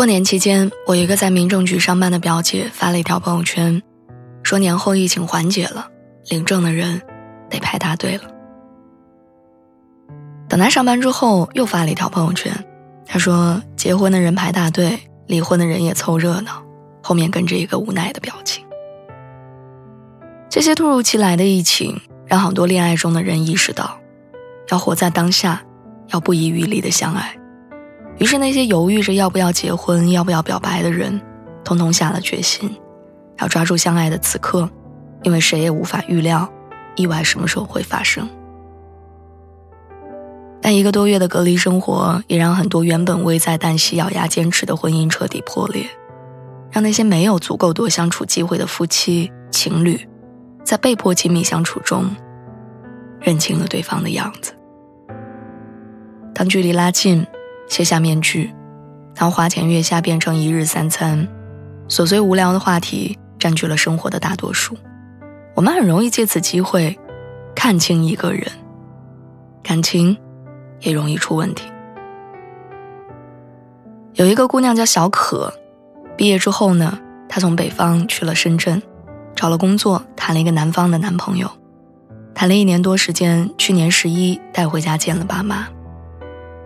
过年期间，我一个在民政局上班的表姐发了一条朋友圈，说年后疫情缓解了，领证的人得排大队了。等她上班之后，又发了一条朋友圈，她说结婚的人排大队，离婚的人也凑热闹，后面跟着一个无奈的表情。这些突如其来的疫情，让很多恋爱中的人意识到，要活在当下，要不遗余力的相爱。于是，那些犹豫着要不要结婚、要不要表白的人，通通下了决心，要抓住相爱的此刻，因为谁也无法预料意外什么时候会发生。但一个多月的隔离生活，也让很多原本危在旦夕、咬牙坚持的婚姻彻底破裂，让那些没有足够多相处机会的夫妻情侣，在被迫亲密相处中，认清了对方的样子。当距离拉近。卸下面具，当花前月下变成一日三餐，琐碎无聊的话题占据了生活的大多数。我们很容易借此机会看清一个人，感情也容易出问题。有一个姑娘叫小可，毕业之后呢，她从北方去了深圳，找了工作，谈了一个南方的男朋友，谈了一年多时间，去年十一带回家见了爸妈。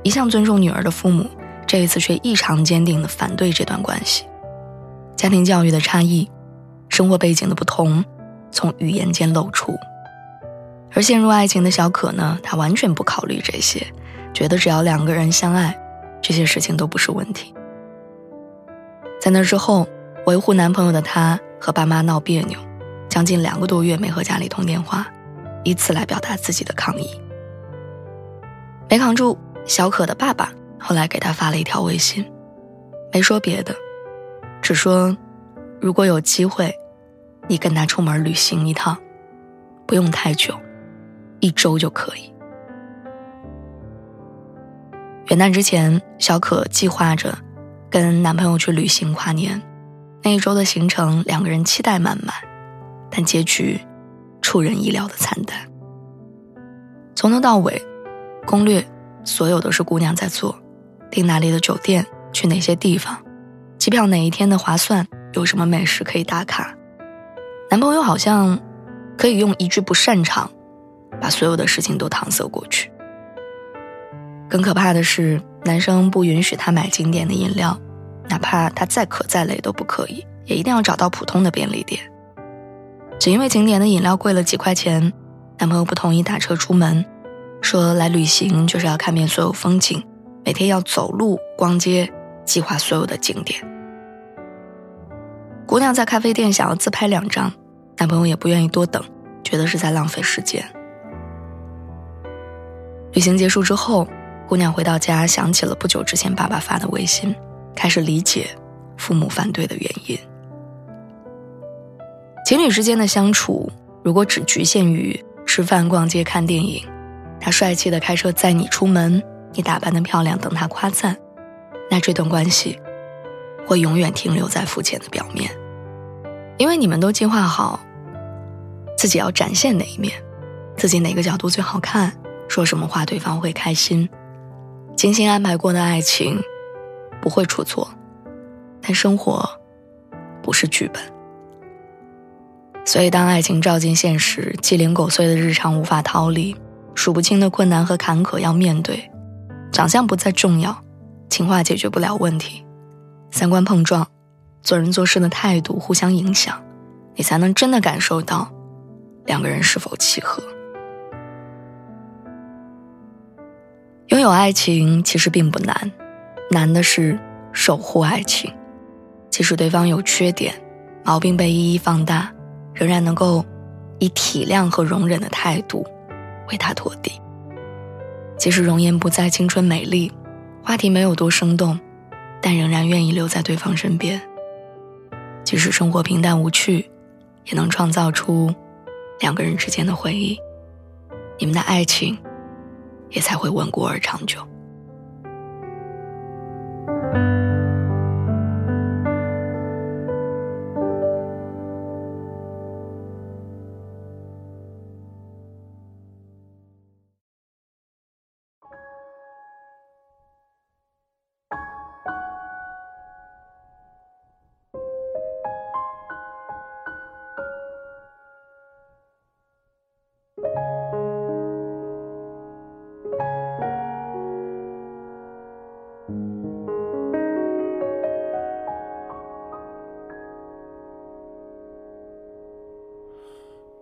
一向尊重女儿的父母，这一次却异常坚定地反对这段关系。家庭教育的差异，生活背景的不同，从语言间露出。而陷入爱情的小可呢，她完全不考虑这些，觉得只要两个人相爱，这些事情都不是问题。在那之后，维护男朋友的她和爸妈闹别扭，将近两个多月没和家里通电话，以此来表达自己的抗议。没扛住。小可的爸爸后来给他发了一条微信，没说别的，只说如果有机会，你跟他出门旅行一趟，不用太久，一周就可以。元旦之前，小可计划着跟男朋友去旅行跨年，那一周的行程两个人期待满满，但结局出人意料的惨淡。从头到尾，攻略。所有都是姑娘在做，订哪里的酒店，去哪些地方，机票哪一天的划算，有什么美食可以打卡。男朋友好像可以用一句不擅长，把所有的事情都搪塞过去。更可怕的是，男生不允许她买经典的饮料，哪怕她再渴再累都不可以，也一定要找到普通的便利店。只因为景点的饮料贵了几块钱，男朋友不同意打车出门。说来旅行就是要看遍所有风景，每天要走路逛街，计划所有的景点。姑娘在咖啡店想要自拍两张，男朋友也不愿意多等，觉得是在浪费时间。旅行结束之后，姑娘回到家，想起了不久之前爸爸发的微信，开始理解父母反对的原因。情侣之间的相处，如果只局限于吃饭、逛街、看电影。他帅气的开车载你出门，你打扮的漂亮，等他夸赞，那这段关系会永远停留在肤浅的表面，因为你们都计划好自己要展现哪一面，自己哪个角度最好看，说什么话对方会开心，精心安排过的爱情不会出错，但生活不是剧本，所以当爱情照进现实，鸡零狗碎的日常无法逃离。数不清的困难和坎坷要面对，长相不再重要，情话解决不了问题，三观碰撞，做人做事的态度互相影响，你才能真的感受到两个人是否契合。拥有爱情其实并不难，难的是守护爱情，即使对方有缺点，毛病被一一放大，仍然能够以体谅和容忍的态度。为他拖地，即使容颜不再青春美丽，话题没有多生动，但仍然愿意留在对方身边。即使生活平淡无趣，也能创造出两个人之间的回忆。你们的爱情也才会稳固而长久。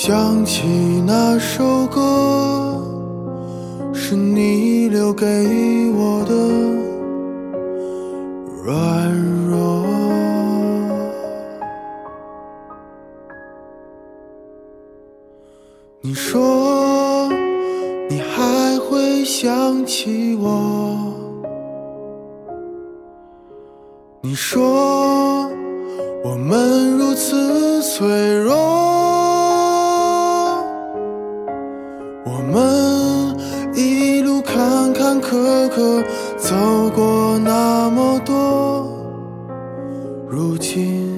想起那首歌。是你留给我的软弱。你说你还会想起我？你说我们如此脆弱，我们一路。坎坎坷坷走过那么多，如今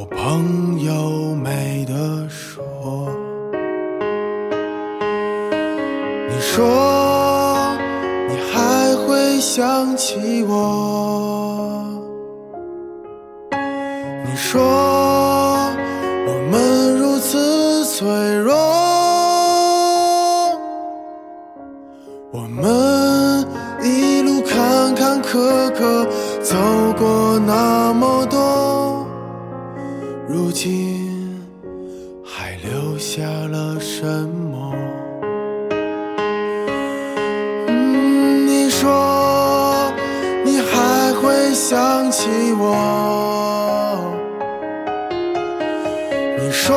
老朋友没得说。你说你还会想起我？你说我们如此脆弱，我们一路坎坎坷坷。走过那么多，今还留下了什么？你说你还会想起我？你说